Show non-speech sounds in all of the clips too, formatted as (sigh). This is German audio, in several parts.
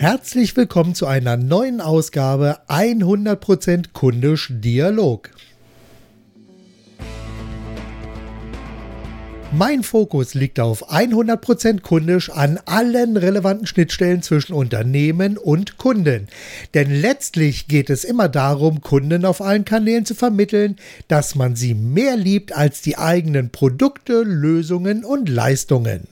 Herzlich willkommen zu einer neuen Ausgabe 100% kundisch Dialog. Mein Fokus liegt auf 100% kundisch an allen relevanten Schnittstellen zwischen Unternehmen und Kunden. Denn letztlich geht es immer darum, Kunden auf allen Kanälen zu vermitteln, dass man sie mehr liebt als die eigenen Produkte, Lösungen und Leistungen.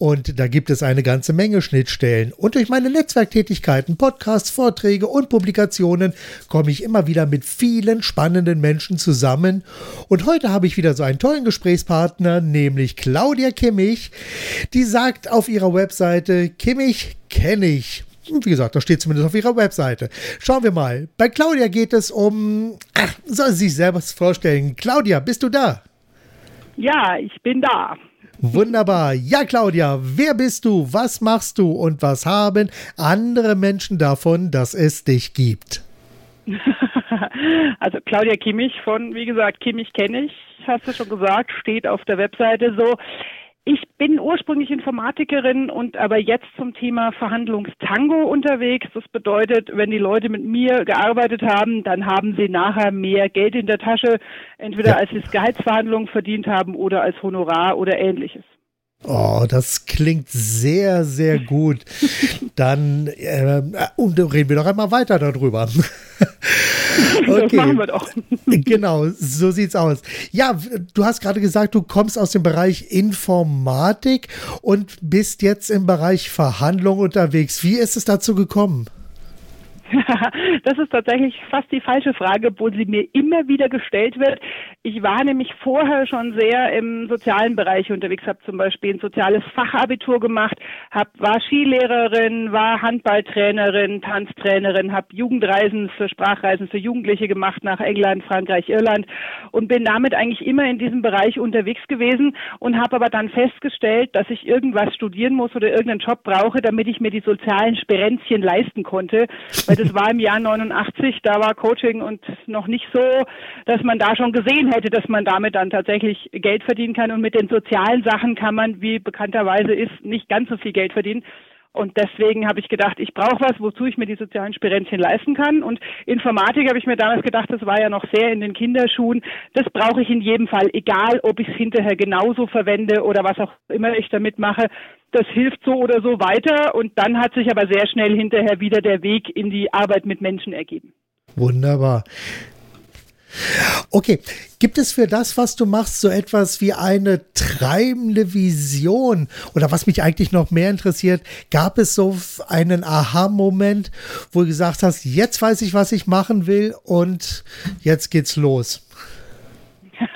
Und da gibt es eine ganze Menge Schnittstellen. Und durch meine Netzwerktätigkeiten, Podcasts, Vorträge und Publikationen komme ich immer wieder mit vielen spannenden Menschen zusammen. Und heute habe ich wieder so einen tollen Gesprächspartner, nämlich Claudia Kimmich. Die sagt auf ihrer Webseite, Kimmich kenne ich. Wie gesagt, das steht zumindest auf ihrer Webseite. Schauen wir mal. Bei Claudia geht es um. Ach, soll sie sich selber vorstellen. Claudia, bist du da? Ja, ich bin da. Wunderbar. Ja, Claudia, wer bist du? Was machst du? Und was haben andere Menschen davon, dass es dich gibt? (laughs) also Claudia Kimmich von, wie gesagt, Kimmich kenne ich, hast du schon gesagt, steht auf der Webseite so. Ich bin ursprünglich Informatikerin und aber jetzt zum Thema Verhandlungstango unterwegs. Das bedeutet, wenn die Leute mit mir gearbeitet haben, dann haben sie nachher mehr Geld in der Tasche, entweder ja. als sie es Gehaltsverhandlungen verdient haben oder als Honorar oder ähnliches. Oh, das klingt sehr, sehr gut. (laughs) Dann äh, und reden wir doch einmal weiter darüber. (laughs) okay. Das machen wir doch. genau, so sieht's aus. Ja, du hast gerade gesagt, du kommst aus dem Bereich Informatik und bist jetzt im Bereich Verhandlung unterwegs. Wie ist es dazu gekommen? (laughs) das ist tatsächlich fast die falsche Frage, obwohl sie mir immer wieder gestellt wird. Ich war nämlich vorher schon sehr im sozialen Bereich unterwegs, habe zum Beispiel ein soziales Fachabitur gemacht, hab, war Skilehrerin, war Handballtrainerin, Tanztrainerin, habe Jugendreisen für Sprachreisen für Jugendliche gemacht nach England, Frankreich, Irland und bin damit eigentlich immer in diesem Bereich unterwegs gewesen und habe aber dann festgestellt, dass ich irgendwas studieren muss oder irgendeinen Job brauche, damit ich mir die sozialen Sperenzchen leisten konnte, weil das war im Jahr 89, da war Coaching und noch nicht so, dass man da schon gesehen hätte, dass man damit dann tatsächlich Geld verdienen kann. Und mit den sozialen Sachen kann man, wie bekannterweise ist, nicht ganz so viel Geld verdienen. Und deswegen habe ich gedacht, ich brauche was, wozu ich mir die sozialen Spirenzchen leisten kann. Und Informatik habe ich mir damals gedacht, das war ja noch sehr in den Kinderschuhen. Das brauche ich in jedem Fall, egal ob ich es hinterher genauso verwende oder was auch immer ich damit mache. Das hilft so oder so weiter. Und dann hat sich aber sehr schnell hinterher wieder der Weg in die Arbeit mit Menschen ergeben. Wunderbar. Okay, gibt es für das, was du machst, so etwas wie eine treibende Vision? Oder was mich eigentlich noch mehr interessiert, gab es so einen Aha-Moment, wo du gesagt hast, jetzt weiß ich, was ich machen will und jetzt geht's los? (laughs)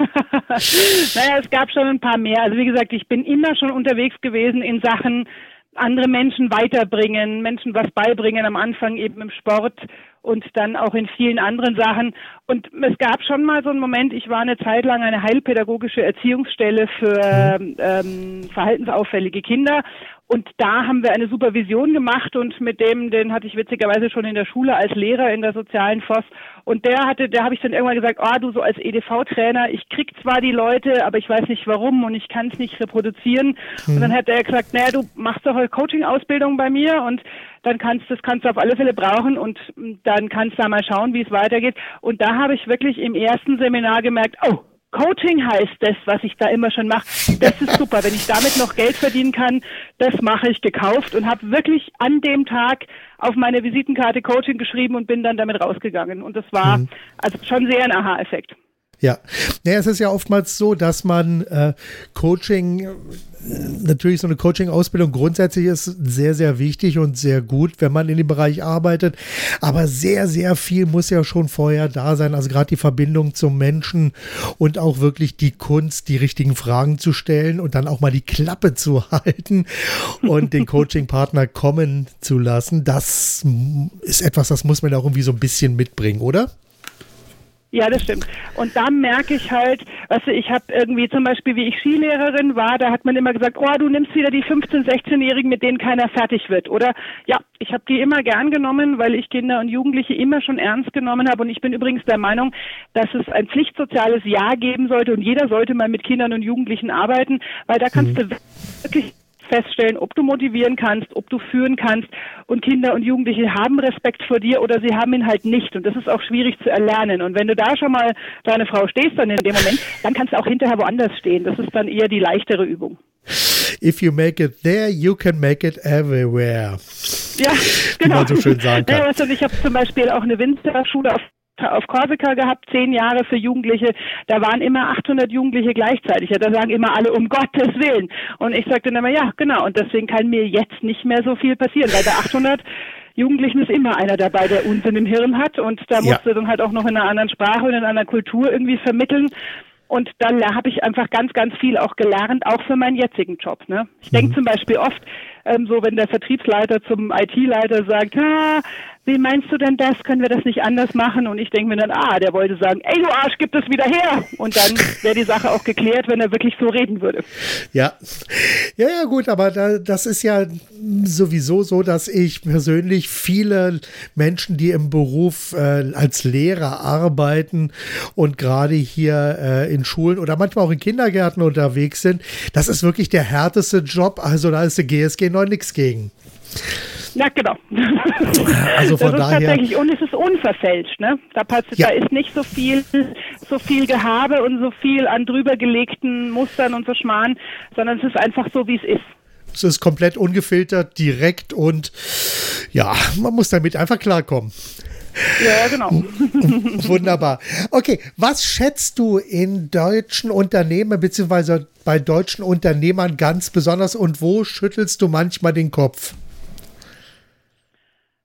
naja, es gab schon ein paar mehr. Also wie gesagt, ich bin immer schon unterwegs gewesen in Sachen andere Menschen weiterbringen, Menschen was beibringen, am Anfang eben im Sport und dann auch in vielen anderen Sachen. Und es gab schon mal so einen Moment, ich war eine Zeit lang eine heilpädagogische Erziehungsstelle für mhm. ähm, verhaltensauffällige Kinder und da haben wir eine Supervision gemacht und mit dem, den hatte ich witzigerweise schon in der Schule als Lehrer in der sozialen FOS. Und der hatte, der habe ich dann irgendwann gesagt, oh, du so als EDV-Trainer, ich krieg zwar die Leute, aber ich weiß nicht warum und ich kann es nicht reproduzieren. Mhm. Und dann hat er gesagt, naja, du machst doch eine Coaching-Ausbildung bei mir und dann kannst das kannst du auf alle Fälle brauchen und dann kannst du da mal schauen, wie es weitergeht. Und da habe ich wirklich im ersten Seminar gemerkt, oh, Coaching heißt das, was ich da immer schon mache. Das ist super. Wenn ich damit noch Geld verdienen kann, das mache ich gekauft und habe wirklich an dem Tag auf meine Visitenkarte Coaching geschrieben und bin dann damit rausgegangen. Und das war mhm. also schon sehr ein Aha-Effekt. Ja, naja, es ist ja oftmals so, dass man äh, Coaching, äh, natürlich so eine Coaching-Ausbildung grundsätzlich ist sehr, sehr wichtig und sehr gut, wenn man in dem Bereich arbeitet. Aber sehr, sehr viel muss ja schon vorher da sein. Also gerade die Verbindung zum Menschen und auch wirklich die Kunst, die richtigen Fragen zu stellen und dann auch mal die Klappe zu (laughs) halten und den Coaching-Partner kommen zu lassen. Das ist etwas, das muss man auch irgendwie so ein bisschen mitbringen, oder? Ja, das stimmt. Und da merke ich halt, weißt du, ich habe irgendwie zum Beispiel, wie ich Skilehrerin war, da hat man immer gesagt, oh, du nimmst wieder die 15-, 16-Jährigen, mit denen keiner fertig wird. Oder ja, ich habe die immer gern genommen, weil ich Kinder und Jugendliche immer schon ernst genommen habe. Und ich bin übrigens der Meinung, dass es ein pflichtsoziales Jahr geben sollte und jeder sollte mal mit Kindern und Jugendlichen arbeiten, weil da kannst mhm. du wirklich feststellen, ob du motivieren kannst, ob du führen kannst. Und Kinder und Jugendliche haben Respekt vor dir oder sie haben ihn halt nicht. Und das ist auch schwierig zu erlernen. Und wenn du da schon mal deine Frau stehst dann in dem Moment, dann kannst du auch hinterher woanders stehen. Das ist dann eher die leichtere Übung. If you make it there, you can make it everywhere. Ja, genau. Wie man so schön sagen (laughs) kann. Ja, also ich habe zum Beispiel auch eine Winterschule auf auf Korsika gehabt, zehn Jahre für Jugendliche. Da waren immer 800 Jugendliche gleichzeitig. Da sagen immer alle, um Gottes Willen. Und ich sagte dann immer, ja, genau. Und deswegen kann mir jetzt nicht mehr so viel passieren, weil bei 800 Jugendlichen ist immer einer dabei, der Unsinn im Hirn hat. Und da musste ja. dann halt auch noch in einer anderen Sprache und in einer Kultur irgendwie vermitteln. Und dann habe ich einfach ganz, ganz viel auch gelernt, auch für meinen jetzigen Job. Ne? Ich mhm. denke zum Beispiel oft, ähm, so wenn der Vertriebsleiter zum IT-Leiter sagt, ah, wie meinst du denn das? Können wir das nicht anders machen? Und ich denke mir dann, ah, der wollte sagen, ey du Arsch, gib es wieder her. Und dann wäre die Sache auch geklärt, wenn er wirklich so reden würde. Ja, ja, ja, gut, aber da, das ist ja sowieso so, dass ich persönlich viele Menschen, die im Beruf äh, als Lehrer arbeiten und gerade hier äh, in Schulen oder manchmal auch in Kindergärten unterwegs sind, das ist wirklich der härteste Job. Also da ist die GSG noch nichts gegen. Ja, genau. (laughs) Also von das ist daher. Tatsächlich, und es ist unverfälscht, ne? Da, ja. da ist nicht so viel, so viel Gehabe und so viel an drüber gelegten Mustern und so Schmarrn, sondern es ist einfach so, wie es ist. Es ist komplett ungefiltert, direkt und ja, man muss damit einfach klarkommen. Ja, genau. Wunderbar. Okay, was schätzt du in deutschen Unternehmen beziehungsweise bei deutschen Unternehmern ganz besonders und wo schüttelst du manchmal den Kopf?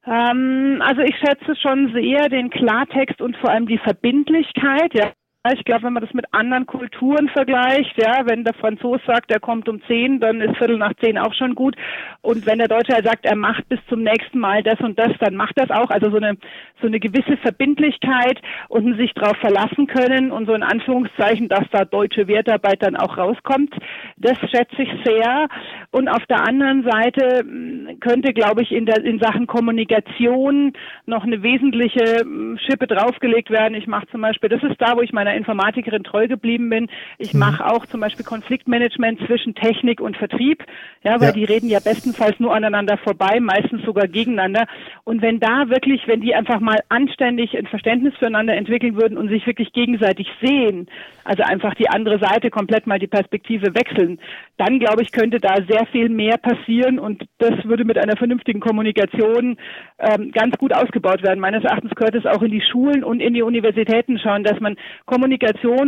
Ähm, also ich schätze schon sehr den Klartext und vor allem die Verbindlichkeit. Ja. Ich glaube, wenn man das mit anderen Kulturen vergleicht, ja, wenn der Franzose sagt, er kommt um zehn, dann ist Viertel nach zehn auch schon gut. Und wenn der Deutsche halt sagt, er macht bis zum nächsten Mal das und das, dann macht das auch. Also so eine, so eine gewisse Verbindlichkeit und sich darauf verlassen können und so in Anführungszeichen, dass da deutsche Wertarbeit dann auch rauskommt. Das schätze ich sehr. Und auf der anderen Seite hm, könnte, glaube ich, in der, in Sachen Kommunikation noch eine wesentliche hm, Schippe draufgelegt werden. Ich mache zum Beispiel, das ist da, wo ich meine meiner Informatikerin treu geblieben bin. Ich mhm. mache auch zum Beispiel Konfliktmanagement zwischen Technik und Vertrieb, ja, weil ja. die reden ja bestenfalls nur aneinander vorbei, meistens sogar gegeneinander. Und wenn da wirklich, wenn die einfach mal anständig ein Verständnis füreinander entwickeln würden und sich wirklich gegenseitig sehen, also einfach die andere Seite komplett mal die Perspektive wechseln, dann glaube ich, könnte da sehr viel mehr passieren und das würde mit einer vernünftigen Kommunikation ähm, ganz gut ausgebaut werden. Meines Erachtens gehört es auch in die Schulen und in die Universitäten schauen, dass man Kommunikation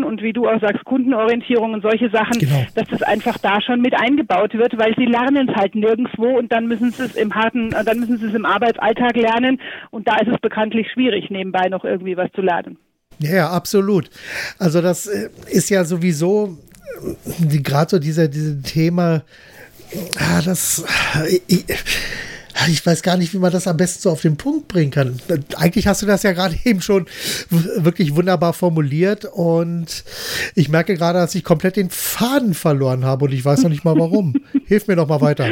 und wie du auch sagst, Kundenorientierung und solche Sachen, genau. dass das einfach da schon mit eingebaut wird, weil sie lernen es halt nirgendwo und dann müssen sie es im harten, dann müssen sie es im Arbeitsalltag lernen und da ist es bekanntlich schwierig, nebenbei noch irgendwie was zu lernen. Ja, absolut. Also das äh, ist ja sowieso äh, gerade so dieser, dieses Thema, ah, das ich, ich weiß gar nicht, wie man das am besten so auf den Punkt bringen kann. Eigentlich hast du das ja gerade (laughs) eben schon wirklich wunderbar formuliert und ich merke gerade, dass ich komplett den Faden verloren habe und ich weiß noch nicht mal warum. (laughs) Hilf mir doch mal weiter.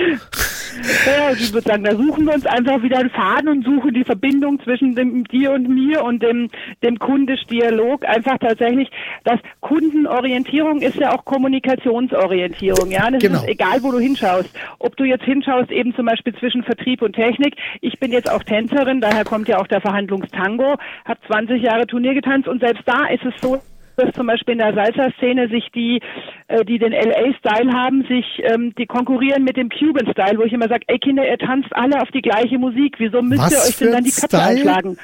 Ja, ich würde sagen, da suchen wir uns einfach wieder einen Faden und suchen die Verbindung zwischen dem, dir und mir und dem, dem kundisch-Dialog. Einfach tatsächlich, dass Kundenorientierung ist ja auch Kommunikationsorientierung. Ja, das genau. ist egal, wo du hinschaust. Ob du jetzt hinschaust, eben zum Beispiel zwischen Vertrieb und Technik. Ich bin jetzt auch Tänzerin, daher kommt ja auch der Verhandlungstango, habe 20 Jahre Turnier getanzt und selbst da ist es so, dass zum Beispiel in der Salsa-Szene sich die, äh, die den LA-Style haben, sich ähm, die konkurrieren mit dem Cuban-Style, wo ich immer sage, ey Kinder, ihr tanzt alle auf die gleiche Musik, wieso müsst Was ihr euch denn dann die Köpfe einschlagen?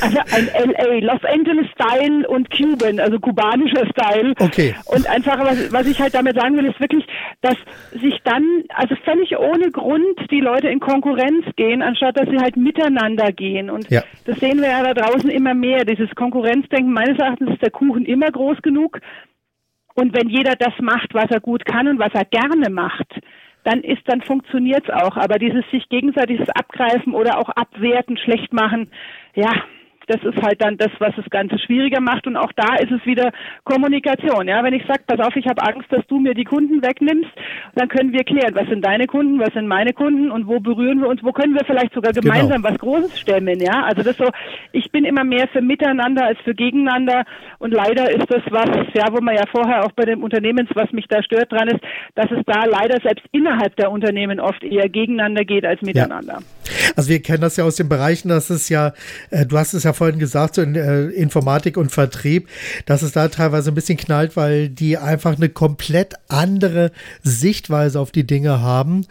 Also ein LA, Los Angeles Style und Cuban, also kubanischer Style. Okay. Und einfach, was, was ich halt damit sagen will, ist wirklich, dass sich dann, also völlig ohne Grund die Leute in Konkurrenz gehen, anstatt dass sie halt miteinander gehen. Und ja. das sehen wir ja da draußen immer mehr. Dieses Konkurrenzdenken, meines Erachtens ist der Kuchen immer groß genug. Und wenn jeder das macht, was er gut kann und was er gerne macht, dann ist, dann funktioniert's auch. Aber dieses sich gegenseitiges Abgreifen oder auch abwerten, schlecht machen, ja, Das ist halt dann das, was das Ganze schwieriger macht. Und auch da ist es wieder Kommunikation. Ja, wenn ich sage, pass auf, ich habe Angst, dass du mir die Kunden wegnimmst, dann können wir klären, was sind deine Kunden, was sind meine Kunden und wo berühren wir uns, wo können wir vielleicht sogar genau. gemeinsam genau. was Großes stemmen. Ja, also das so. Ich bin immer mehr für Miteinander als für Gegeneinander. Und leider ist das was, ja, wo man ja vorher auch bei dem Unternehmens, was mich da stört dran ist, dass es da leider selbst innerhalb der Unternehmen oft eher gegeneinander geht als miteinander. Ja. Also wir kennen das ja aus den Bereichen, dass es ja, äh, du hast es ja vorhin gesagt, so in äh, Informatik und Vertrieb, dass es da teilweise ein bisschen knallt, weil die einfach eine komplett andere Sichtweise auf die Dinge haben.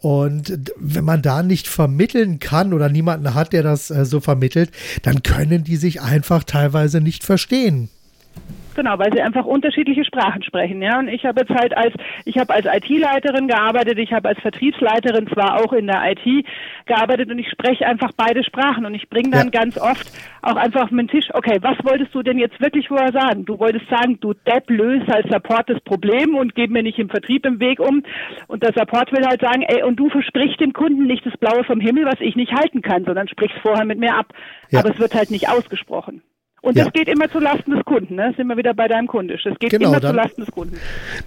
Und wenn man da nicht vermitteln kann oder niemanden hat, der das äh, so vermittelt, dann können die sich einfach teilweise nicht verstehen. Genau, weil sie einfach unterschiedliche Sprachen sprechen. Ja, und ich habe jetzt halt als ich habe als IT-Leiterin gearbeitet, ich habe als Vertriebsleiterin zwar auch in der IT gearbeitet und ich spreche einfach beide Sprachen und ich bringe dann ja. ganz oft auch einfach auf den Tisch. Okay, was wolltest du denn jetzt wirklich vorher sagen? Du wolltest sagen, du Depp löst als Support das Problem und gib mir nicht im Vertrieb im Weg um. Und der Support will halt sagen, ey, und du versprichst dem Kunden nicht das Blaue vom Himmel, was ich nicht halten kann, sondern sprichst vorher mit mir ab. Ja. Aber es wird halt nicht ausgesprochen. Und ja. das geht immer zu Lasten des Kunden, ne? Sind wir wieder bei deinem Kundisch. Das geht genau, immer dann, zu Lasten des Kunden.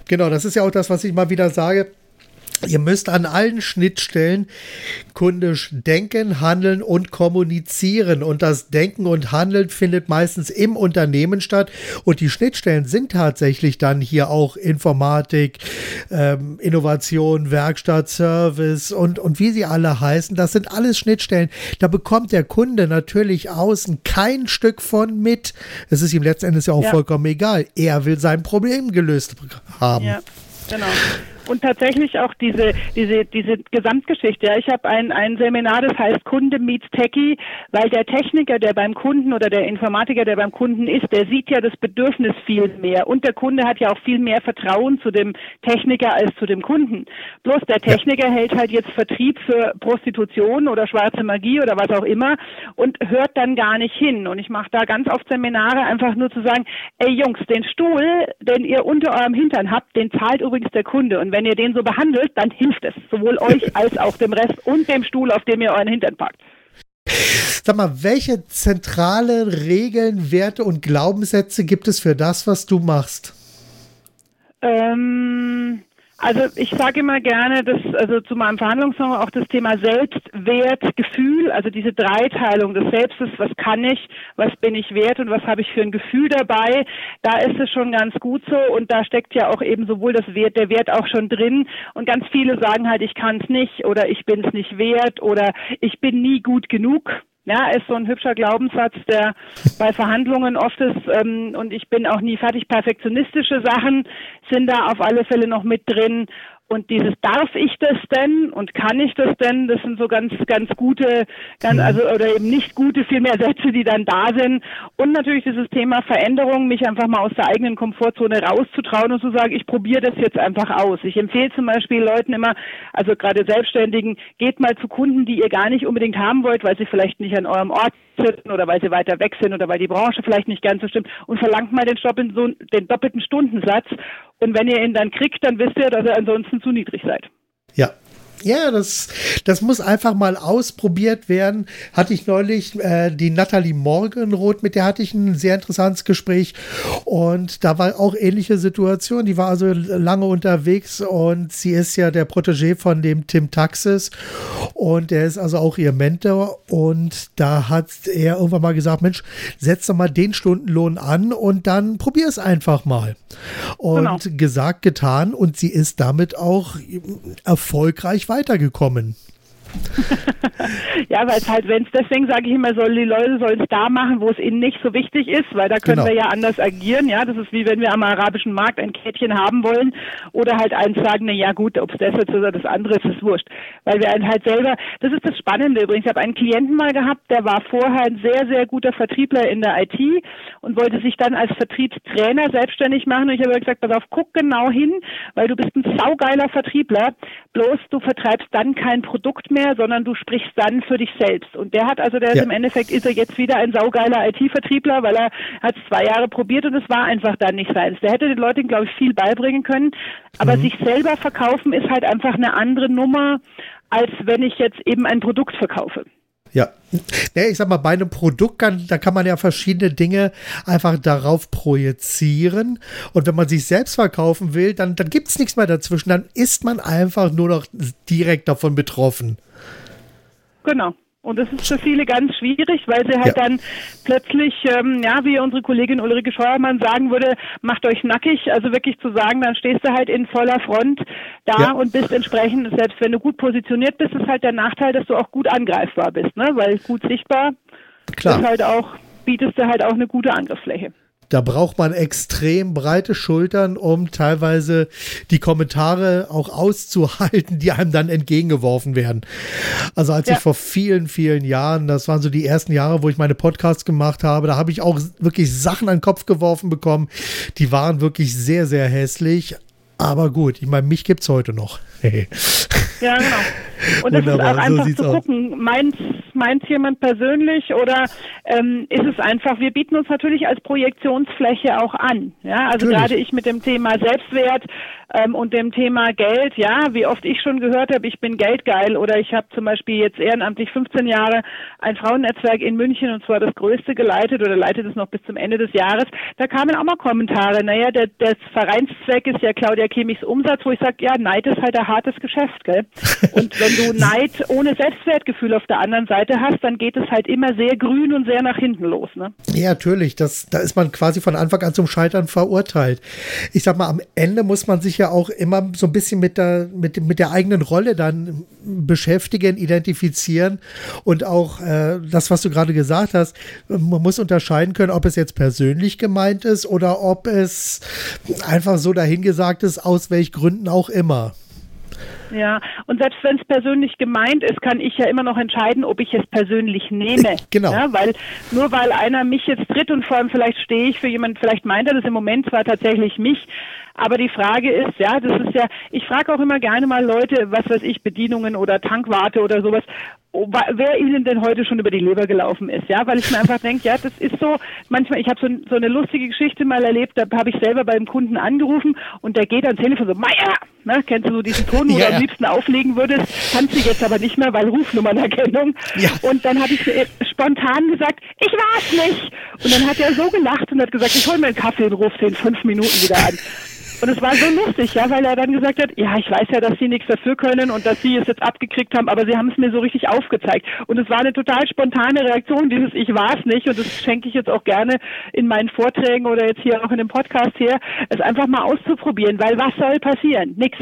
Genau, das ist ja auch das, was ich mal wieder sage. Ihr müsst an allen Schnittstellen kundisch denken, handeln und kommunizieren. Und das Denken und Handeln findet meistens im Unternehmen statt. Und die Schnittstellen sind tatsächlich dann hier auch Informatik, ähm, Innovation, Werkstatt, Service und, und wie sie alle heißen. Das sind alles Schnittstellen. Da bekommt der Kunde natürlich außen kein Stück von mit. Es ist ihm letztendlich ja auch ja. vollkommen egal. Er will sein Problem gelöst haben. Ja, genau und tatsächlich auch diese, diese, diese Gesamtgeschichte. Ja, ich habe ein, ein Seminar, das heißt Kunde meets Techie, weil der Techniker, der beim Kunden oder der Informatiker, der beim Kunden ist, der sieht ja das Bedürfnis viel mehr und der Kunde hat ja auch viel mehr Vertrauen zu dem Techniker als zu dem Kunden. Bloß der Techniker hält halt jetzt Vertrieb für Prostitution oder schwarze Magie oder was auch immer und hört dann gar nicht hin. Und ich mache da ganz oft Seminare einfach nur zu sagen, ey Jungs, den Stuhl, den ihr unter eurem Hintern habt, den zahlt übrigens der Kunde. Und wenn ihr den so behandelt, dann hilft es sowohl euch (laughs) als auch dem Rest und dem Stuhl, auf dem ihr euren Hintern packt. Sag mal, welche zentrale Regeln, Werte und Glaubenssätze gibt es für das, was du machst? Ähm, also ich sage immer gerne, dass also zu meinem Verhandlungssong auch das Thema Selbstwert, Gefühl, also diese Dreiteilung des Selbstes, was kann ich, was bin ich wert und was habe ich für ein Gefühl dabei, da ist es schon ganz gut so und da steckt ja auch eben sowohl das Wert, der Wert auch schon drin und ganz viele sagen halt, ich kann es nicht oder ich bin es nicht wert oder ich bin nie gut genug. Ja, ist so ein hübscher Glaubenssatz, der (laughs) bei Verhandlungen oft ist, ähm, und ich bin auch nie fertig. Perfektionistische Sachen sind da auf alle Fälle noch mit drin. Und dieses darf ich das denn und kann ich das denn, das sind so ganz, ganz gute, ganz, mhm. also oder eben nicht gute, vielmehr Sätze, die dann da sind. Und natürlich dieses Thema Veränderung, mich einfach mal aus der eigenen Komfortzone rauszutrauen und zu sagen, ich probiere das jetzt einfach aus. Ich empfehle zum Beispiel Leuten immer, also gerade Selbstständigen, geht mal zu Kunden, die ihr gar nicht unbedingt haben wollt, weil sie vielleicht nicht an eurem Ort sitzen oder weil sie weiter weg sind oder weil die Branche vielleicht nicht ganz so stimmt und verlangt mal den, den doppelten Stundensatz und wenn ihr ihn dann kriegt, dann wisst ihr, dass ihr ansonsten zu niedrig seid. Ja, ja, das, das muss einfach mal ausprobiert werden. Hatte ich neulich äh, die Natalie Morgenroth, mit der hatte ich ein sehr interessantes Gespräch. Und da war auch ähnliche Situation. Die war also lange unterwegs und sie ist ja der Protégé von dem Tim Taxis. Und der ist also auch ihr Mentor. Und da hat er irgendwann mal gesagt: Mensch, setz doch mal den Stundenlohn an und dann probier es einfach mal. Und genau. gesagt, getan. Und sie ist damit auch erfolgreich weitergekommen. (laughs) ja, weil es halt, wenn es deswegen sage ich immer, soll die Leute sollen es da machen, wo es ihnen nicht so wichtig ist, weil da können genau. wir ja anders agieren. Ja, das ist wie wenn wir am arabischen Markt ein Kettchen haben wollen oder halt eins sagen, na ja gut, ob es das jetzt oder das andere ist, ist wurscht. Weil wir halt selber, das ist das Spannende übrigens. Ich habe einen Klienten mal gehabt, der war vorher ein sehr, sehr guter Vertriebler in der IT und wollte sich dann als Vertriebstrainer selbstständig machen. Und ich habe gesagt, pass auf, guck genau hin, weil du bist ein saugeiler Vertriebler, bloß du vertreibst dann kein Produkt mehr mehr, sondern du sprichst dann für dich selbst. Und der hat also, der ja. im Endeffekt ist er jetzt wieder ein saugeiler IT-Vertriebler, weil er hat zwei Jahre probiert und es war einfach dann nicht seins. Der hätte den Leuten, glaube ich, viel beibringen können. Aber mhm. sich selber verkaufen ist halt einfach eine andere Nummer, als wenn ich jetzt eben ein Produkt verkaufe. Ja, ja, ich sag mal, bei einem Produkt kann, da kann man ja verschiedene Dinge einfach darauf projizieren. Und wenn man sich selbst verkaufen will, dann, dann gibt es nichts mehr dazwischen. Dann ist man einfach nur noch direkt davon betroffen. Genau. Und das ist für viele ganz schwierig, weil sie halt ja. dann plötzlich, ähm, ja, wie unsere Kollegin Ulrike Scheuermann sagen würde, macht euch nackig. Also wirklich zu sagen, dann stehst du halt in voller Front da ja. und bist entsprechend, selbst wenn du gut positioniert bist, ist halt der Nachteil, dass du auch gut angreifbar bist, ne? Weil gut sichtbar Klar. ist halt auch, bietest du halt auch eine gute Angriffsfläche. Da braucht man extrem breite Schultern, um teilweise die Kommentare auch auszuhalten, die einem dann entgegengeworfen werden. Also als ja. ich vor vielen, vielen Jahren, das waren so die ersten Jahre, wo ich meine Podcasts gemacht habe, da habe ich auch wirklich Sachen an den Kopf geworfen bekommen, die waren wirklich sehr, sehr hässlich. Aber gut, ich meine, mich gibt es heute noch. (laughs) ja, genau. Und das Wunderbar, ist auch einfach so zu gucken, meint meint jemand persönlich oder ähm, ist es einfach, wir bieten uns natürlich als Projektionsfläche auch an. Ja, also natürlich. gerade ich mit dem Thema Selbstwert ähm, und dem Thema Geld, ja, wie oft ich schon gehört habe, ich bin geldgeil oder ich habe zum Beispiel jetzt ehrenamtlich 15 Jahre ein Frauennetzwerk in München und zwar das größte geleitet oder leitet es noch bis zum Ende des Jahres. Da kamen auch mal Kommentare, naja, der, der Vereinszweck ist ja Claudia Chemichs Umsatz, wo ich sage, ja, Neid ist halt ein hartes Geschäft, gell? (laughs) Und wenn du Neid ohne Selbstwertgefühl auf der anderen Seite hast, dann geht es halt immer sehr grün und sehr nach hinten los, ne? Ja, natürlich, das, da ist man quasi von Anfang an zum Scheitern verurteilt. Ich sag mal, am Ende muss man sich ja auch immer so ein bisschen mit der, mit, mit der eigenen Rolle dann beschäftigen, identifizieren und auch äh, das, was du gerade gesagt hast, man muss unterscheiden können, ob es jetzt persönlich gemeint ist oder ob es einfach so dahingesagt ist, aus welchen Gründen auch immer. Ja, und selbst wenn es persönlich gemeint ist, kann ich ja immer noch entscheiden, ob ich es persönlich nehme. (laughs) Genau. Ja, weil nur weil einer mich jetzt tritt und vor allem vielleicht stehe ich für jemanden, vielleicht meint er das im Moment zwar tatsächlich mich, aber die Frage ist, ja, das ist ja, ich frage auch immer gerne mal Leute, was weiß ich, Bedienungen oder Tankwarte oder sowas, wer ihnen denn heute schon über die Leber gelaufen ist, ja, weil ich mir einfach denke, ja, das ist so, manchmal, ich habe so, so eine lustige Geschichte mal erlebt, da habe ich selber beim Kunden angerufen und der geht ans Telefon so, Meier, ne, kennst du so diesen Ton, wo (laughs) ja, du am liebsten auflegen würdest, kannst du jetzt aber nicht mehr, weil Rufnummernerkennung. Ja. Und dann habe ich spontan gesagt, ich war's nicht. Und dann hat er so gelacht und hat gesagt, ich hol mir einen Kaffee und ruf den fünf Minuten wieder an. Und es war so lustig, ja, weil er dann gesagt hat, ja, ich weiß ja, dass Sie nichts dafür können und dass Sie es jetzt abgekriegt haben, aber Sie haben es mir so richtig aufgezeigt. Und es war eine total spontane Reaktion, dieses Ich war es nicht. Und das schenke ich jetzt auch gerne in meinen Vorträgen oder jetzt hier auch in dem Podcast her, es einfach mal auszuprobieren, weil was soll passieren? Nix.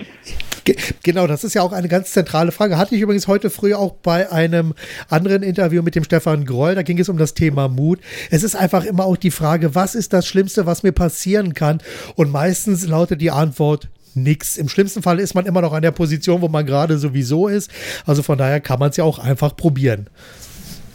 Genau, das ist ja auch eine ganz zentrale Frage. Hatte ich übrigens heute früh auch bei einem anderen Interview mit dem Stefan Groll. Da ging es um das Thema Mut. Es ist einfach immer auch die Frage, was ist das Schlimmste, was mir passieren kann? Und meistens lautet die Antwort, nix. Im schlimmsten Fall ist man immer noch an der Position, wo man gerade sowieso ist. Also von daher kann man es ja auch einfach probieren.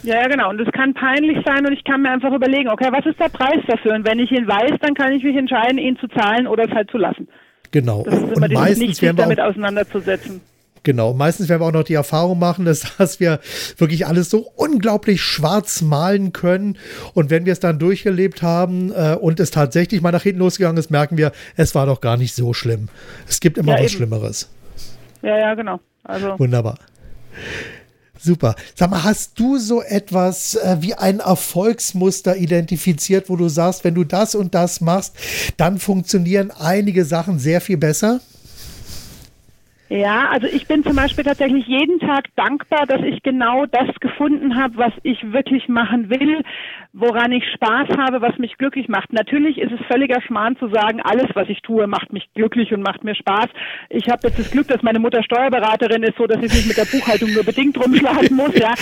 Ja, ja, genau. Und es kann peinlich sein und ich kann mir einfach überlegen, okay, was ist der Preis dafür? Und wenn ich ihn weiß, dann kann ich mich entscheiden, ihn zu zahlen oder es halt zu lassen. Genau. Das ist immer und meistens werden wir damit auseinanderzusetzen. Genau, meistens werden wir auch noch die Erfahrung machen, (laughs) dass, dass wir wirklich alles so unglaublich schwarz malen können. Und wenn wir es dann durchgelebt haben äh, und es tatsächlich mal nach hinten losgegangen ist, merken wir, es war doch gar nicht so schlimm. Es gibt immer ja, was eben. Schlimmeres. Ja, ja, genau. Also. Wunderbar. Super. Sag mal, hast du so etwas äh, wie ein Erfolgsmuster identifiziert, wo du sagst, wenn du das und das machst, dann funktionieren einige Sachen sehr viel besser? Ja, also ich bin zum Beispiel tatsächlich jeden Tag dankbar, dass ich genau das gefunden habe, was ich wirklich machen will, woran ich Spaß habe, was mich glücklich macht. Natürlich ist es völliger Schmarrn zu sagen, alles, was ich tue, macht mich glücklich und macht mir Spaß. Ich habe jetzt das Glück, dass meine Mutter Steuerberaterin ist, so dass ich mich mit der Buchhaltung nur bedingt rumschlagen muss. Ja,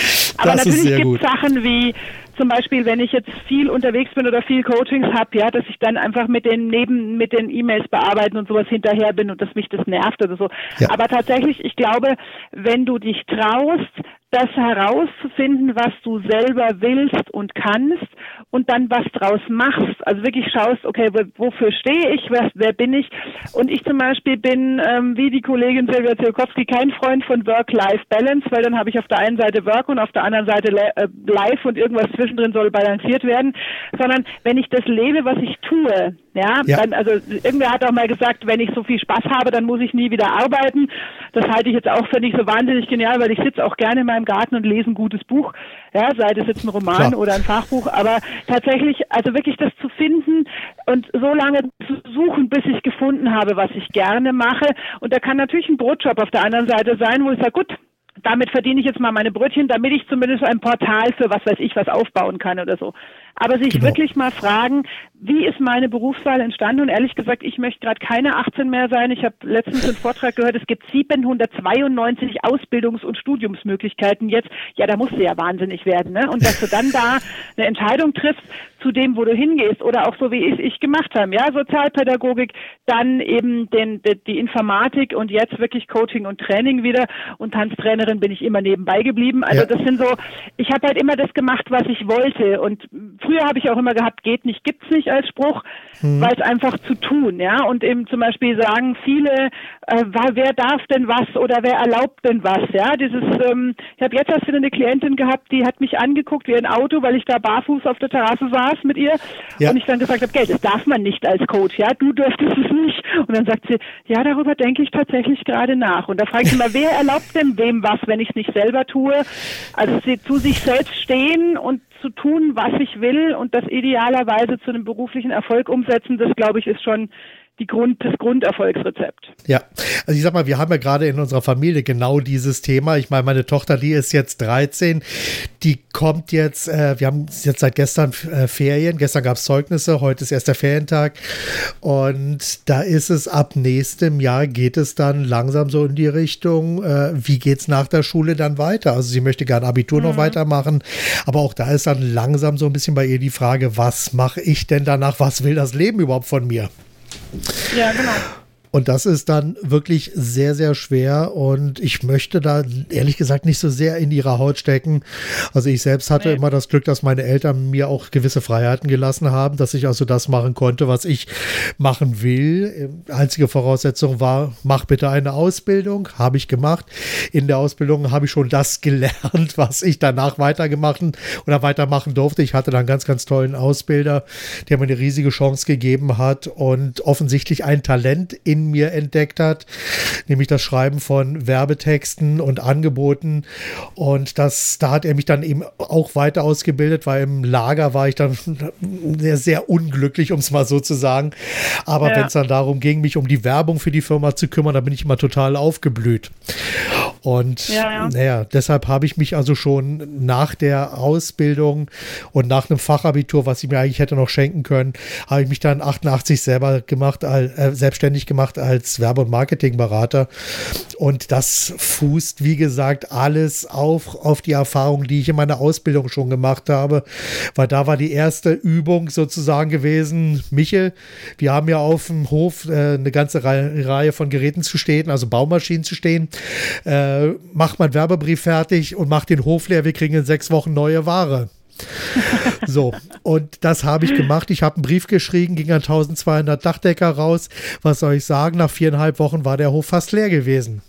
aber das natürlich gibt es Sachen wie zum Beispiel, wenn ich jetzt viel unterwegs bin oder viel Coachings habe, ja, dass ich dann einfach mit den neben mit den E-Mails bearbeiten und sowas hinterher bin und dass mich das nervt oder so. Ja. Aber tatsächlich, ich glaube, wenn du dich traust, das herauszufinden, was du selber willst und kannst und dann was draus machst. Also wirklich schaust, okay, wofür stehe ich, wer, wer bin ich? Und ich zum Beispiel bin, ähm, wie die Kollegin Silvia Zielkowski, kein Freund von Work-Life-Balance, weil dann habe ich auf der einen Seite Work und auf der anderen Seite äh, Life und irgendwas zwischendrin soll balanciert werden, sondern wenn ich das lebe, was ich tue, Ja, ja. Dann, also irgendwer hat auch mal gesagt, wenn ich so viel Spaß habe, dann muss ich nie wieder arbeiten. Das halte ich jetzt auch für nicht so wahnsinnig genial, weil ich sitze auch gerne in meinem Garten und lese ein gutes Buch, ja, sei das jetzt ein Roman Klar. oder ein Fachbuch. Aber tatsächlich, also wirklich das zu finden und so lange zu suchen, bis ich gefunden habe, was ich gerne mache. Und da kann natürlich ein Brotjob auf der anderen Seite sein, wo ich sage, gut, damit verdiene ich jetzt mal meine Brötchen, damit ich zumindest ein Portal für was weiß ich was aufbauen kann oder so. Aber sich genau. wirklich mal fragen, wie ist meine Berufswahl entstanden? Und ehrlich gesagt, ich möchte gerade keine 18 mehr sein. Ich habe letztens einen Vortrag gehört, es gibt 792 Ausbildungs- und Studiumsmöglichkeiten jetzt. Ja, da musst du ja wahnsinnig werden. Ne? Und dass du dann da eine Entscheidung triffst zu dem, wo du hingehst oder auch so, wie ich ich gemacht habe. Ja, Sozialpädagogik, dann eben den, die, die Informatik und jetzt wirklich Coaching und Training wieder. Und Tanztrainerin bin ich immer nebenbei geblieben. Also ja. das sind so, ich habe halt immer das gemacht, was ich wollte. Und früher habe ich auch immer gehabt, geht nicht, gibt's nicht als Spruch, mhm. weil es einfach zu tun, ja. Und eben zum Beispiel sagen viele, äh, wer darf denn was oder wer erlaubt denn was, ja. Dieses, ähm, ich habe jetzt erst wieder eine Klientin gehabt, die hat mich angeguckt wie ein Auto, weil ich da barfuß auf der Terrasse saß mit ihr ja. und ich dann gesagt habe, Geld, das darf man nicht als Coach, ja. Du dürftest es nicht. Und dann sagt sie, ja, darüber denke ich tatsächlich gerade nach. Und da frage ich immer, wer erlaubt denn wem was, wenn ich es nicht selber tue? Also sie zu sich selbst stehen und zu tun, was ich will und das idealerweise zu einem beruflichen Erfolg umsetzen, das glaube ich ist schon Grund, das Grunderfolgsrezept. Ja, also ich sag mal, wir haben ja gerade in unserer Familie genau dieses Thema. Ich meine, meine Tochter, die ist jetzt 13, die kommt jetzt, äh, wir haben jetzt seit gestern äh, Ferien, gestern gab es Zeugnisse, heute ist erst der Ferientag und da ist es ab nächstem Jahr geht es dann langsam so in die Richtung, äh, wie es nach der Schule dann weiter? Also sie möchte gerne Abitur mhm. noch weitermachen, aber auch da ist dann langsam so ein bisschen bei ihr die Frage, was mache ich denn danach, was will das Leben überhaupt von mir? Ja, genau. Und das ist dann wirklich sehr, sehr schwer. Und ich möchte da ehrlich gesagt nicht so sehr in ihrer Haut stecken. Also ich selbst hatte nee. immer das Glück, dass meine Eltern mir auch gewisse Freiheiten gelassen haben, dass ich also das machen konnte, was ich machen will. Einzige Voraussetzung war, mach bitte eine Ausbildung. Habe ich gemacht. In der Ausbildung habe ich schon das (laughs) gelernt, was ich danach weitergemacht oder weitermachen durfte. Ich hatte dann einen ganz, ganz tollen Ausbilder, der mir eine riesige Chance gegeben hat und offensichtlich ein Talent in in mir entdeckt hat, nämlich das Schreiben von Werbetexten und Angeboten. Und das, da hat er mich dann eben auch weiter ausgebildet, weil im Lager war ich dann (laughs) sehr, sehr unglücklich, um es mal so zu sagen. Aber ja. wenn es dann darum ging, mich um die Werbung für die Firma zu kümmern, da bin ich immer total aufgeblüht. Und ja, ja. naja, deshalb habe ich mich also schon nach der Ausbildung und nach einem Fachabitur, was ich mir eigentlich hätte noch schenken können, habe ich mich dann 88 selber gemacht, äh, selbstständig gemacht als Werbe- und Marketingberater. Und das fußt, wie gesagt, alles auf, auf die Erfahrung, die ich in meiner Ausbildung schon gemacht habe. Weil da war die erste Übung sozusagen gewesen, Michel, wir haben ja auf dem Hof äh, eine ganze Reihe, von Geräten zu stehen, also Baumaschinen zu stehen. Äh, äh, macht mein Werbebrief fertig und macht den Hof leer, wir kriegen in sechs Wochen neue Ware. (laughs) so, und das habe ich gemacht. Ich habe einen Brief geschrieben, ging an 1200 Dachdecker raus. Was soll ich sagen? Nach viereinhalb Wochen war der Hof fast leer gewesen.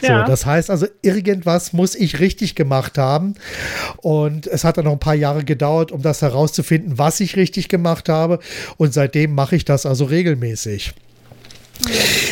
So, ja. das heißt also, irgendwas muss ich richtig gemacht haben. Und es hat dann noch ein paar Jahre gedauert, um das herauszufinden, was ich richtig gemacht habe. Und seitdem mache ich das also regelmäßig.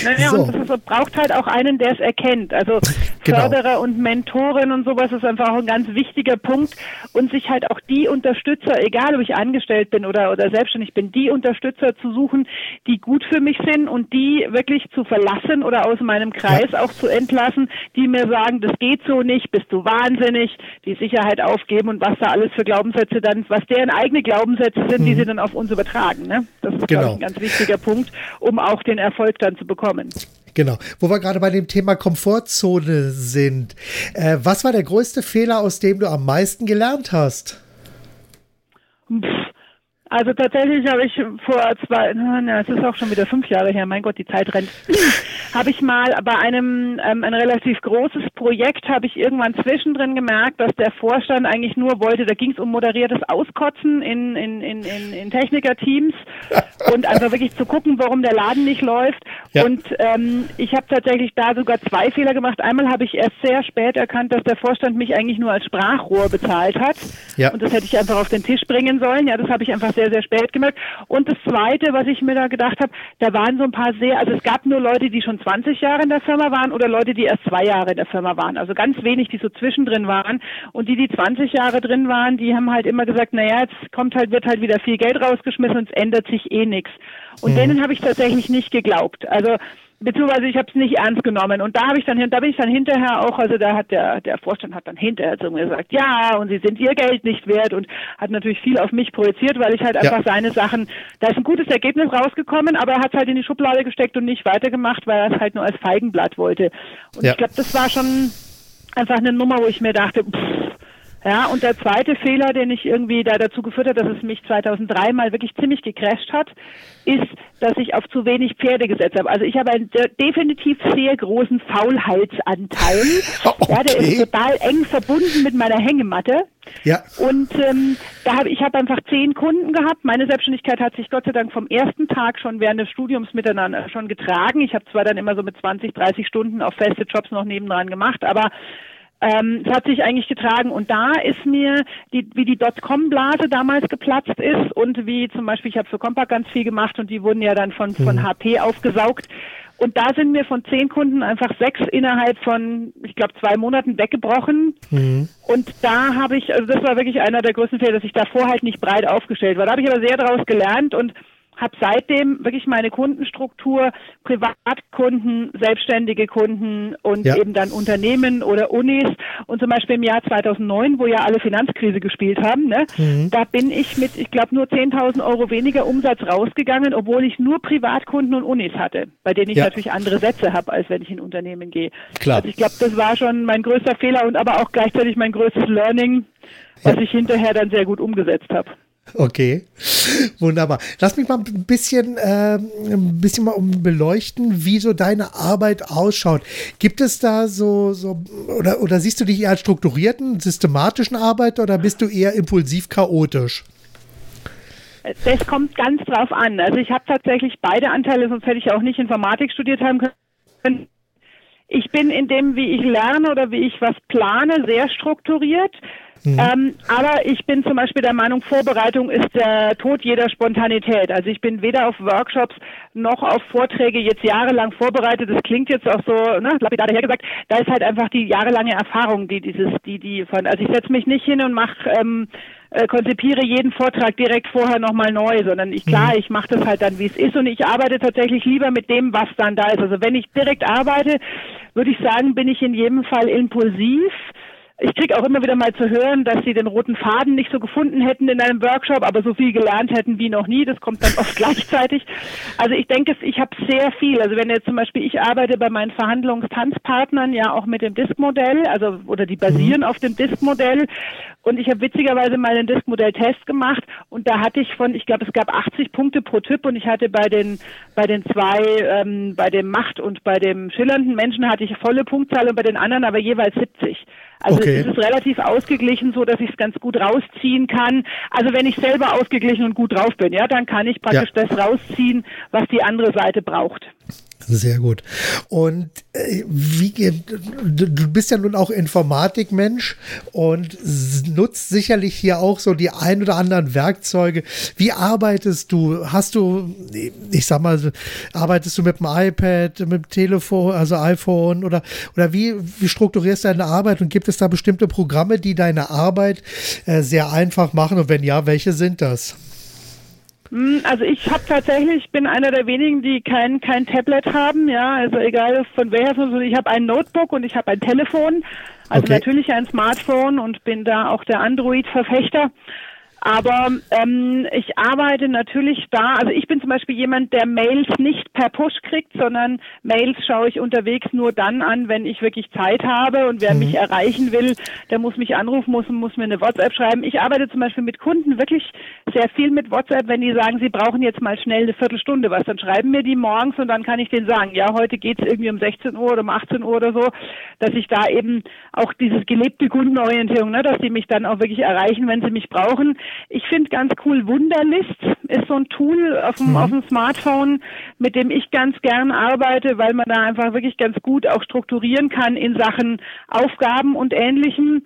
Naja, so. und es braucht halt auch einen, der es erkennt. Also (laughs) genau. Förderer und Mentoren und sowas ist einfach auch ein ganz wichtiger Punkt und sich halt auch die Unterstützer, egal ob ich angestellt bin oder, oder selbstständig bin, die Unterstützer zu suchen, die gut für mich sind und die wirklich zu verlassen oder aus meinem Kreis ja. auch zu entlassen, die mir sagen, das geht so nicht, bist du wahnsinnig, die Sicherheit aufgeben und was da alles für Glaubenssätze dann, was deren eigene Glaubenssätze sind, mhm. die sie dann auf uns übertragen. Ne? Das ist genau. ein ganz wichtiger Punkt, um auch den Erfolg dann zu bekommen. Genau. Wo wir gerade bei dem Thema Komfortzone sind. Äh, was war der größte Fehler, aus dem du am meisten gelernt hast? Also tatsächlich habe ich vor zwei, na, es ist auch schon wieder fünf Jahre her, mein Gott, die Zeit rennt. (laughs) habe ich mal bei einem ähm, ein relativ großes Projekt, habe ich irgendwann zwischendrin gemerkt, dass der Vorstand eigentlich nur wollte, da ging es um moderiertes Auskotzen in, in, in, in, in Technikerteams (laughs) und einfach wirklich zu gucken, warum der Laden nicht läuft. Ja. Und ähm, ich habe tatsächlich da sogar zwei Fehler gemacht. Einmal habe ich erst sehr spät erkannt, dass der Vorstand mich eigentlich nur als Sprachrohr bezahlt hat. Ja. Und das hätte ich einfach auf den Tisch bringen sollen. Ja, das habe ich einfach sehr, sehr spät gemerkt. Und das Zweite, was ich mir da gedacht habe, da waren so ein paar sehr, also es gab nur Leute, die schon 20 Jahre in der Firma waren oder Leute, die erst zwei Jahre in der Firma waren. Also ganz wenig, die so zwischendrin waren. Und die, die 20 Jahre drin waren, die haben halt immer gesagt, naja, jetzt kommt halt, wird halt wieder viel Geld rausgeschmissen und es ändert sich eh nichts. Und mhm. denen habe ich tatsächlich nicht geglaubt. Also beziehungsweise ich habe es nicht ernst genommen und da habe ich dann da bin ich dann hinterher auch also da hat der der Vorstand hat dann hinterher zu mir gesagt ja und sie sind ihr Geld nicht wert und hat natürlich viel auf mich projiziert weil ich halt einfach ja. seine Sachen da ist ein gutes Ergebnis rausgekommen aber er hat halt in die Schublade gesteckt und nicht weitergemacht weil er es halt nur als Feigenblatt wollte und ja. ich glaube das war schon einfach eine Nummer wo ich mir dachte pff, ja, und der zweite Fehler, den ich irgendwie da dazu geführt hat, dass es mich 2003 mal wirklich ziemlich gecrasht hat, ist, dass ich auf zu wenig Pferde gesetzt habe. Also ich habe einen definitiv sehr großen Faulheitsanteil. (laughs) Okay. Ja, der ist total eng verbunden mit meiner Hängematte. Ja. Und ähm, da habe ich habe einfach zehn Kunden gehabt. Meine Selbstständigkeit hat sich Gott sei Dank vom ersten Tag schon während des Studiums miteinander schon getragen. Ich habe zwar dann immer so mit 20, 30 Stunden auf feste Jobs noch nebendran gemacht, aber ähm, es hat sich eigentlich getragen und da ist mir, die, wie die Dotcom-Blase damals geplatzt ist und wie zum Beispiel, ich habe für Compaq ganz viel gemacht und die wurden ja dann von, von mhm. HP aufgesaugt. Und da sind mir von zehn Kunden einfach sechs innerhalb von, ich glaube, zwei Monaten weggebrochen. Mhm. Und da habe ich, also das war wirklich einer der größten Fehler, dass ich davor halt nicht breit aufgestellt war. Da habe ich aber sehr daraus gelernt und habe seitdem wirklich meine Kundenstruktur, Privatkunden, selbstständige Kunden und ja. eben dann Unternehmen oder Unis. Und zum Beispiel im Jahr 2009, wo ja alle Finanzkrise gespielt haben, ne, mhm. da bin ich mit, ich glaube, nur 10.000 Euro weniger Umsatz rausgegangen, obwohl ich nur Privatkunden und Unis hatte, bei denen ich ja. natürlich andere Sätze habe, als wenn ich in Unternehmen gehe. Klar. Also ich glaube, das war schon mein größter Fehler und aber auch gleichzeitig mein größtes Learning, was ja. ich hinterher dann sehr gut umgesetzt habe. Okay, wunderbar. Lass mich mal ein bisschen, äh, ein bisschen mal beleuchten, wie so deine Arbeit ausschaut. Gibt es da so, so oder, oder siehst du dich eher als strukturierten, systematischen Arbeiter oder bist du eher impulsiv chaotisch? Das kommt ganz drauf an. Also ich habe tatsächlich beide Anteile, sonst hätte ich auch nicht Informatik studiert haben können. Ich bin in dem, wie ich lerne oder wie ich was plane, sehr strukturiert. Mhm. Ähm, aber ich bin zum Beispiel der Meinung, Vorbereitung ist der Tod jeder Spontanität. Also ich bin weder auf Workshops noch auf Vorträge jetzt jahrelang vorbereitet. Das klingt jetzt auch so, ne, lapidar dahergesagt. Da ist halt einfach die jahrelange Erfahrung, die dieses, die, die von, also ich setze mich nicht hin und mache, ähm, äh, konzipiere jeden Vortrag direkt vorher nochmal neu, sondern ich, klar, mhm. ich mache das halt dann, wie es ist und ich arbeite tatsächlich lieber mit dem, was dann da ist. Also wenn ich direkt arbeite, würde ich sagen, bin ich in jedem Fall impulsiv ich kriege auch immer wieder mal zu hören, dass sie den roten Faden nicht so gefunden hätten in einem Workshop, aber so viel gelernt hätten wie noch nie. Das kommt dann oft (laughs) gleichzeitig. Also ich denke, ich habe sehr viel. Also wenn jetzt zum Beispiel ich arbeite bei meinen Verhandlungstanzpartnern ja auch mit dem Disk-Modell, also oder die basieren mhm. auf dem Disk-Modell. Und ich habe witzigerweise mal einen Disk-Modell-Test gemacht und da hatte ich von, ich glaube, es gab 80 Punkte pro Typ und ich hatte bei den bei den zwei, ähm, bei dem Macht und bei dem schillernden Menschen hatte ich volle Punktzahl und bei den anderen aber jeweils 70. Also okay. es ist relativ ausgeglichen, so dass ich es ganz gut rausziehen kann. Also wenn ich selber ausgeglichen und gut drauf bin, ja, dann kann ich praktisch ja. das rausziehen, was die andere Seite braucht. Sehr gut. Und äh, wie du, bist ja nun auch Informatikmensch und nutzt sicherlich hier auch so die ein oder anderen Werkzeuge. Wie arbeitest du? Hast du, ich sag mal, arbeitest du mit dem iPad, mit dem Telefon, also iPhone oder oder wie, wie strukturierst du deine Arbeit und gibt es da bestimmte Programme, die deine Arbeit äh, sehr einfach machen und wenn ja, welche sind das? Hm, also ich habe tatsächlich, ich bin einer der wenigen, die kein kein Tablet haben, ja, also egal von welcher, ich habe ein Notebook und ich habe ein Telefon, also okay. natürlich ein Smartphone und bin da auch der Android-Verfechter. Aber ähm, ich arbeite natürlich da, also ich bin zum Beispiel jemand, der Mails nicht per Push kriegt, sondern Mails schaue ich unterwegs nur dann an, wenn ich wirklich Zeit habe und wer mhm. mich erreichen will, der muss mich anrufen, muss, muss mir eine WhatsApp schreiben. Ich arbeite zum Beispiel mit Kunden wirklich sehr viel mit WhatsApp, wenn die sagen, sie brauchen jetzt mal schnell eine Viertelstunde was, dann schreiben mir die morgens und dann kann ich denen sagen, ja, heute geht's irgendwie um 16 Uhr oder um 18 Uhr oder so, dass ich da eben auch dieses gelebte Kundenorientierung, ne, dass sie mich dann auch wirklich erreichen, wenn sie mich brauchen. Ich finde ganz cool, Wunderlist ist so ein Tool auf dem, mhm. auf dem Smartphone, mit dem ich ganz gern arbeite, weil man da einfach wirklich ganz gut auch strukturieren kann in Sachen Aufgaben und Ähnlichem.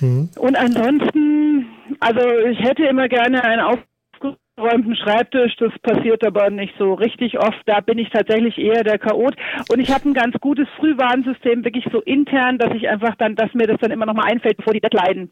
Mhm. Und ansonsten, also ich hätte immer gerne einen aufgeräumten Schreibtisch, das passiert aber nicht so richtig oft. Da bin ich tatsächlich eher der Chaot. Und ich habe ein ganz gutes Frühwarnsystem, wirklich so intern, dass ich einfach dann, dass mir das dann immer noch mal einfällt, bevor die Deadline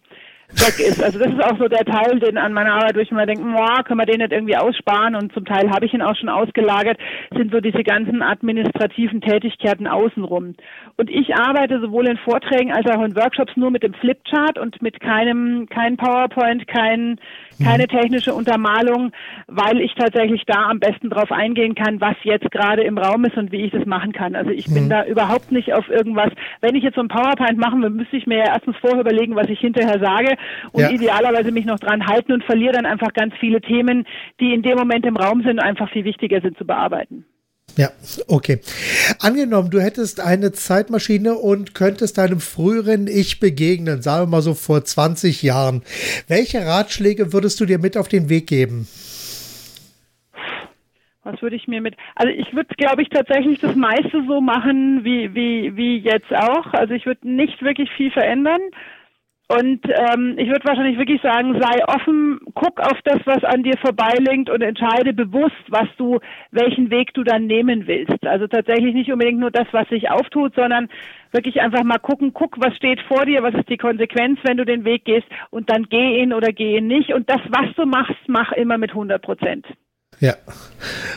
weg ist. Also das ist auch so der Teil, den an meiner Arbeit, wo ich immer denke, boah, können wir den nicht irgendwie aussparen und zum Teil habe ich ihn auch schon ausgelagert, sind so diese ganzen administrativen Tätigkeiten außenrum. Und ich arbeite sowohl in Vorträgen als auch in Workshops nur mit dem Flipchart und mit keinem, kein PowerPoint, kein, keine mhm. technische Untermalung, weil ich tatsächlich da am besten drauf eingehen kann, was jetzt gerade im Raum ist und wie ich das machen kann. Also ich bin mhm. da überhaupt nicht auf irgendwas. Wenn ich jetzt so ein PowerPoint machen will, müsste ich mir ja erstens vorher überlegen, was ich hinterher sage und ja. idealerweise mich noch dran halten und verliere dann einfach ganz viele Themen, die in dem Moment im Raum sind und einfach viel wichtiger sind zu bearbeiten. Ja, okay. Angenommen, du hättest eine Zeitmaschine und könntest deinem früheren Ich begegnen, sagen wir mal so vor 20 Jahren. Welche Ratschläge würdest du dir mit auf den Weg geben? Was würde ich mir mit? Also ich würde, glaube ich, tatsächlich das meiste so machen wie wie wie jetzt auch. Also ich würde nicht wirklich viel verändern. Und ähm, ich würde wahrscheinlich wirklich sagen, sei offen, guck auf das, was an dir vorbeilinkt und entscheide bewusst, was du, welchen Weg du dann nehmen willst. Also tatsächlich nicht unbedingt nur das, was sich auftut, sondern wirklich einfach mal gucken, guck, was steht vor dir, was ist die Konsequenz, wenn du den Weg gehst und dann geh ihn oder geh ihn nicht. Und das, was du machst, mach immer mit 100 Prozent. Ja.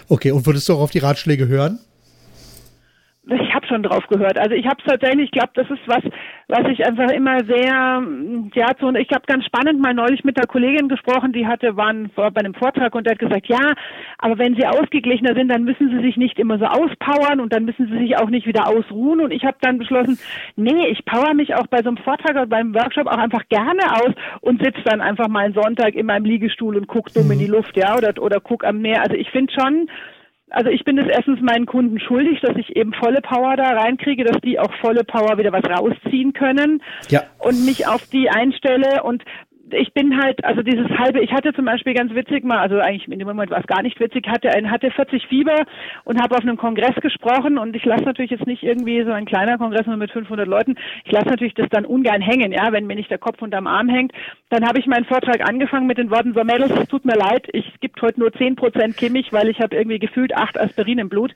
Okay. Und würdest du auch auf die Ratschläge hören? Ich habe schon drauf gehört. Also ich habe es tatsächlich, ich glaube, das ist was, was ich einfach immer sehr, ja, so, ich habe ganz spannend mal neulich mit einer Kollegin gesprochen, die hatte, waren bei einem Vortrag und hat gesagt, ja, aber wenn sie ausgeglichener sind, dann müssen sie sich nicht immer so auspowern und dann müssen sie sich auch nicht wieder ausruhen. Und ich habe dann beschlossen, nee, ich power mich auch bei so einem Vortrag oder beim Workshop auch einfach gerne aus und sitze dann einfach mal einen Sonntag in meinem Liegestuhl und guck dumm mhm. in die Luft, ja, oder, oder guck am Meer. Also ich finde schon, also ich bin es erstens meinen Kunden schuldig, dass ich eben volle Power da reinkriege, dass die auch volle Power wieder was rausziehen können ja. und mich auf die einstelle und ich bin halt, also dieses halbe, ich hatte zum Beispiel ganz witzig mal, also eigentlich in dem Moment war es gar nicht witzig, hatte ein, hatte 40 Fieber und habe auf einem Kongress gesprochen und ich lasse natürlich jetzt nicht irgendwie so ein kleiner Kongress mit 500 Leuten, ich lasse natürlich das dann ungern hängen, ja, wenn mir nicht der Kopf unterm Arm hängt. Dann habe ich meinen Vortrag angefangen mit den Worten, so Mädels, es tut mir leid, ich gibt heute nur 10 Prozent Kimmich, weil ich habe irgendwie gefühlt acht Aspirin im Blut.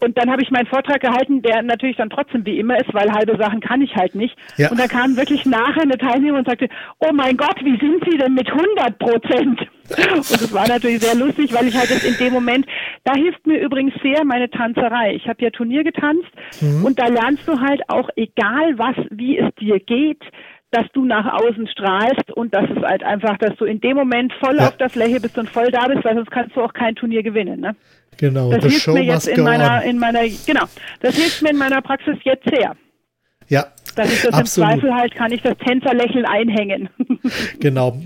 Und dann habe ich meinen Vortrag gehalten, der natürlich dann trotzdem wie immer ist, weil halbe Sachen kann ich halt nicht. Ja. Und da kam wirklich nachher eine Teilnehmerin und sagte, oh mein Gott, wie sind Sie denn mit 100 Prozent? Und das war natürlich sehr lustig, weil ich halt in dem Moment, da hilft mir übrigens sehr meine Tanzerei. Ich habe ja Turnier getanzt mhm. und da lernst du halt auch, egal was, wie es dir geht, dass du nach außen strahlst und dass es halt einfach, dass du in dem Moment voll ja. auf der Fläche bist und voll da bist, weil sonst kannst du auch kein Turnier gewinnen. Ne? Genau, das hilft mir jetzt in meiner, in meiner, genau, das hilft mir in meiner Praxis jetzt sehr. Ja. Dass ich das absolut. im Zweifel halt, kann ich das Tänzerlächeln einhängen. (laughs) genau.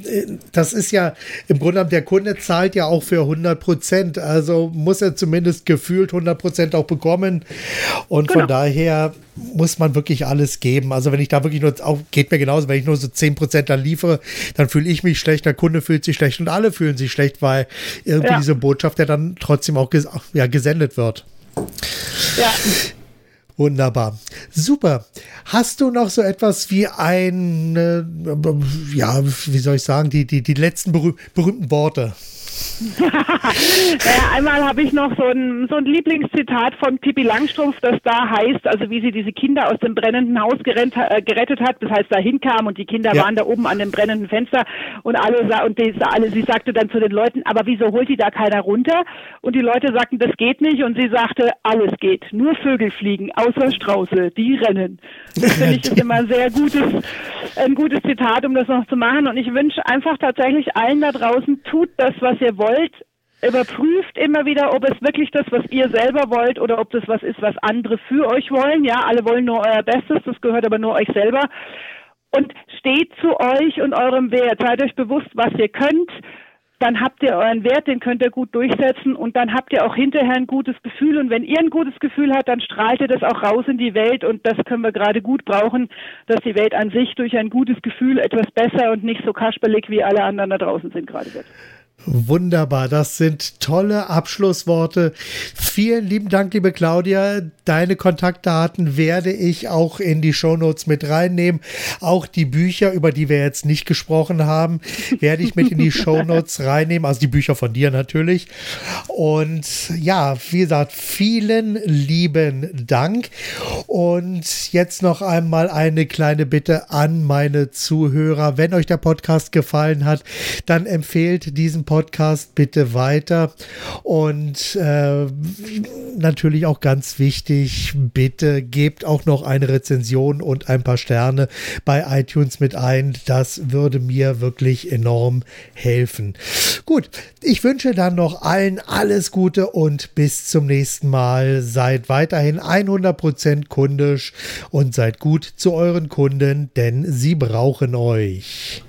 Das ist ja, im Grunde genommen, der Kunde zahlt ja auch für 100 Prozent. Also muss er zumindest gefühlt 100 Prozent auch bekommen. Und genau. von daher muss man wirklich alles geben. Also wenn ich da wirklich nur, auch geht mir genauso, wenn ich nur so 10 Prozent dann liefere, dann fühle ich mich schlecht, der Kunde fühlt sich schlecht und alle fühlen sich schlecht, weil irgendwie ja. diese Botschaft ja dann trotzdem auch ges ja, gesendet wird. Ja. Wunderbar. Super. Hast du noch so etwas wie ein, äh, ja, wie soll ich sagen, die, die, die letzten berüh berühmten Worte? (laughs) naja, einmal habe ich noch so ein, so ein Lieblingszitat von Pippi Langstrumpf, das da heißt, also wie sie diese Kinder aus dem brennenden Haus gerettet, äh, gerettet hat, bis heißt da hinkam und die Kinder ja. waren da oben an dem brennenden Fenster und alle und die, alle, sie sagte dann zu den Leuten, aber wieso holt die da keiner runter? Und die Leute sagten, das geht nicht und sie sagte, alles geht, nur Vögel fliegen, außer Strauße, die rennen. Das (laughs) finde ich ist immer ein sehr gutes, ein gutes Zitat, um das noch zu machen und ich wünsche einfach tatsächlich allen da draußen, tut das, was ihr wollt, überprüft immer wieder, ob es wirklich das, was ihr selber wollt oder ob das was ist, was andere für euch wollen. Ja, alle wollen nur euer Bestes, das gehört aber nur euch selber. Und steht zu euch und eurem Wert. Seid euch bewusst, was ihr könnt. Dann habt ihr euren Wert, den könnt ihr gut durchsetzen und dann habt ihr auch hinterher ein gutes Gefühl. Und wenn ihr ein gutes Gefühl habt, dann strahlt ihr das auch raus in die Welt und das können wir gerade gut brauchen, dass die Welt an sich durch ein gutes Gefühl etwas besser und nicht so kasperlig wie alle anderen da draußen sind gerade wird. Wunderbar, das sind tolle Abschlussworte. Vielen lieben Dank, liebe Claudia. Deine Kontaktdaten werde ich auch in die Shownotes mit reinnehmen. Auch die Bücher, über die wir jetzt nicht gesprochen haben, werde ich mit in die Shownotes reinnehmen. Also die Bücher von dir natürlich. Und ja, wie gesagt, vielen lieben Dank. Und jetzt noch einmal eine kleine Bitte an meine Zuhörer. Wenn euch der Podcast gefallen hat, dann empfehlt diesen Podcast Podcast bitte weiter. Und äh, natürlich auch ganz wichtig, bitte gebt auch noch eine Rezension und ein paar Sterne bei iTunes mit ein. Das würde mir wirklich enorm helfen. Gut, ich wünsche dann noch allen alles Gute und bis zum nächsten Mal. Seid weiterhin 100% kundisch und seid gut zu euren Kunden, denn sie brauchen euch.